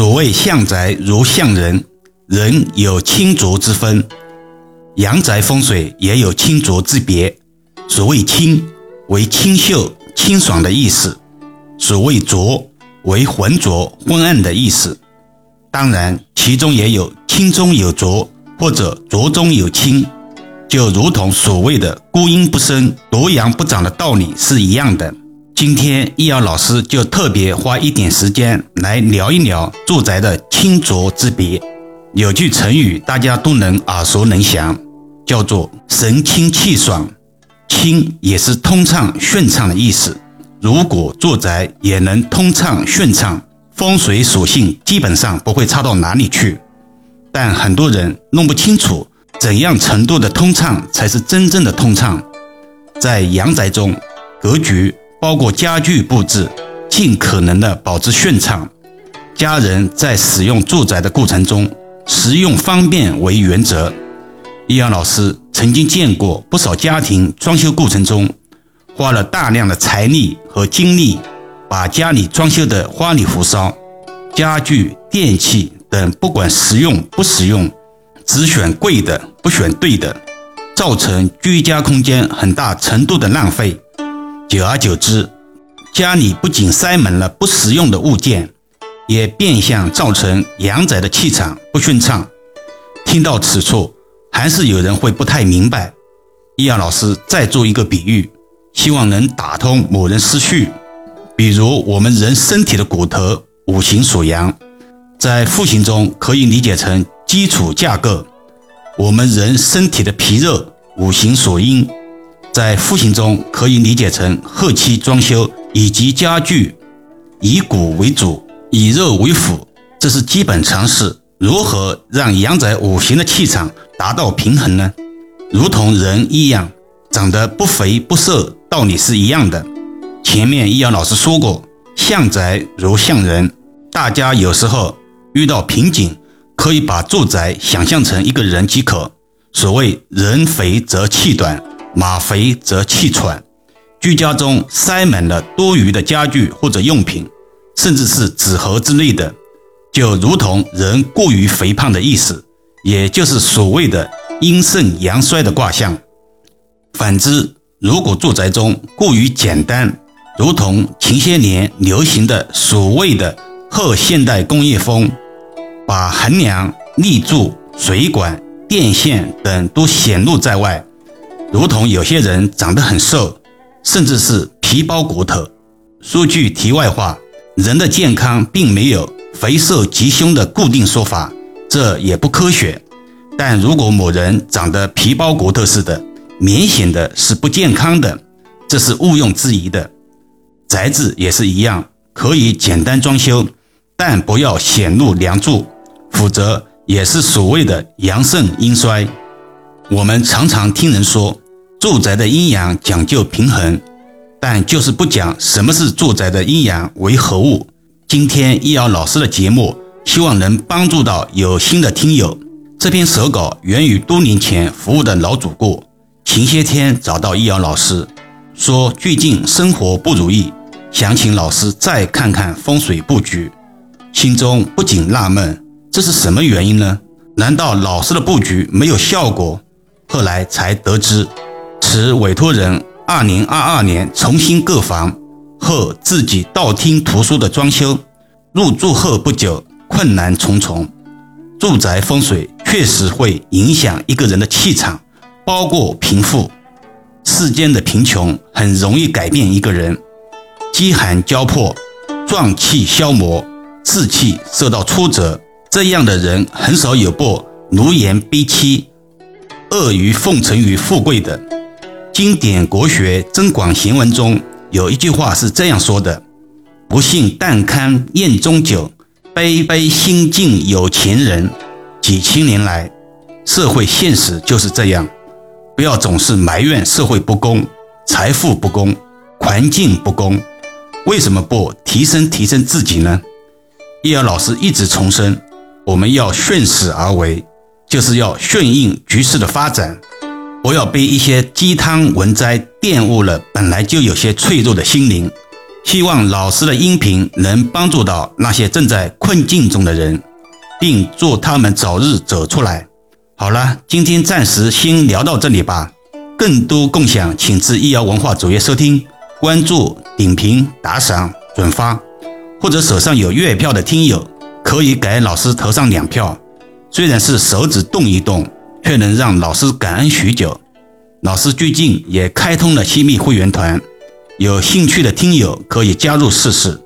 所谓向宅如向人，人有清浊之分，阳宅风水也有清浊之别。所谓清，为清秀、清爽的意思；所谓浊，为浑浊、昏暗的意思。当然，其中也有清中有浊，或者浊中有清，就如同所谓的孤阴不生、夺阳不长的道理是一样的。今天易遥老师就特别花一点时间来聊一聊住宅的清浊之别。有句成语大家都能耳熟能详，叫做“神清气爽”。清也是通畅顺畅的意思。如果住宅也能通畅顺畅，风水属性基本上不会差到哪里去。但很多人弄不清楚怎样程度的通畅才是真正的通畅。在阳宅中，格局。包括家具布置，尽可能的保持顺畅。家人在使用住宅的过程中，实用方便为原则。易阳老师曾经见过不少家庭装修过程中，花了大量的财力和精力，把家里装修的花里胡哨，家具、电器等不管实用不实用，只选贵的不选对的，造成居家空间很大程度的浪费。久而久之，家里不仅塞满了不实用的物件，也变相造成阳宅的气场不顺畅。听到此处，还是有人会不太明白。易阳老师再做一个比喻，希望能打通某人思绪。比如我们人身体的骨头，五行属阳，在复形中可以理解成基础架构；我们人身体的皮肉，五行属阴。在户型中可以理解成后期装修以及家具，以骨为主，以肉为辅，这是基本常识。如何让阳宅五行的气场达到平衡呢？如同人一样，长得不肥不瘦，道理是一样的。前面易阳老师说过，向宅如向人，大家有时候遇到瓶颈，可以把住宅想象成一个人即可。所谓人肥则气短。马肥则气喘，居家中塞满了多余的家具或者用品，甚至是纸盒之类的，就如同人过于肥胖的意思，也就是所谓的阴盛阳衰的卦象。反之，如果住宅中过于简单，如同前些年流行的所谓的后现代工业风，把横梁、立柱、水管、电线等都显露在外。如同有些人长得很瘦，甚至是皮包骨头。说句题外话，人的健康并没有肥瘦吉凶的固定说法，这也不科学。但如果某人长得皮包骨头似的，明显的是不健康的，这是毋庸置疑的。宅子也是一样，可以简单装修，但不要显露梁柱，否则也是所谓的阳盛阴衰。我们常常听人说，住宅的阴阳讲究平衡，但就是不讲什么是住宅的阴阳为何物。今天易遥老师的节目，希望能帮助到有心的听友。这篇手稿源于多年前服务的老主顾，前些天找到易遥老师，说最近生活不如意，想请老师再看看风水布局，心中不禁纳闷，这是什么原因呢？难道老师的布局没有效果？后来才得知，此委托人二零二二年重新购房后，自己道听途说的装修，入住后不久困难重重。住宅风水确实会影响一个人的气场，包括贫富。世间的贫穷很容易改变一个人，饥寒交迫，壮气消磨，志气受到挫折，这样的人很少有不奴颜卑膝。阿谀奉承于富贵的经典国学《增广贤文》中有一句话是这样说的：“不幸但堪宴中酒，杯杯心敬有钱人。”几千年来，社会现实就是这样。不要总是埋怨社会不公、财富不公、环境不公，为什么不提升提升自己呢？易遥老师一直重申，我们要顺势而为。就是要顺应局势的发展，不要被一些鸡汤文摘玷污了本来就有些脆弱的心灵。希望老师的音频能帮助到那些正在困境中的人，并祝他们早日走出来。好了，今天暂时先聊到这里吧。更多共享，请至易瑶文化主页收听、关注、点评、打赏、转发，或者手上有月票的听友，可以给老师投上两票。虽然是手指动一动，却能让老师感恩许久。老师最近也开通了亲密会员团，有兴趣的听友可以加入试试。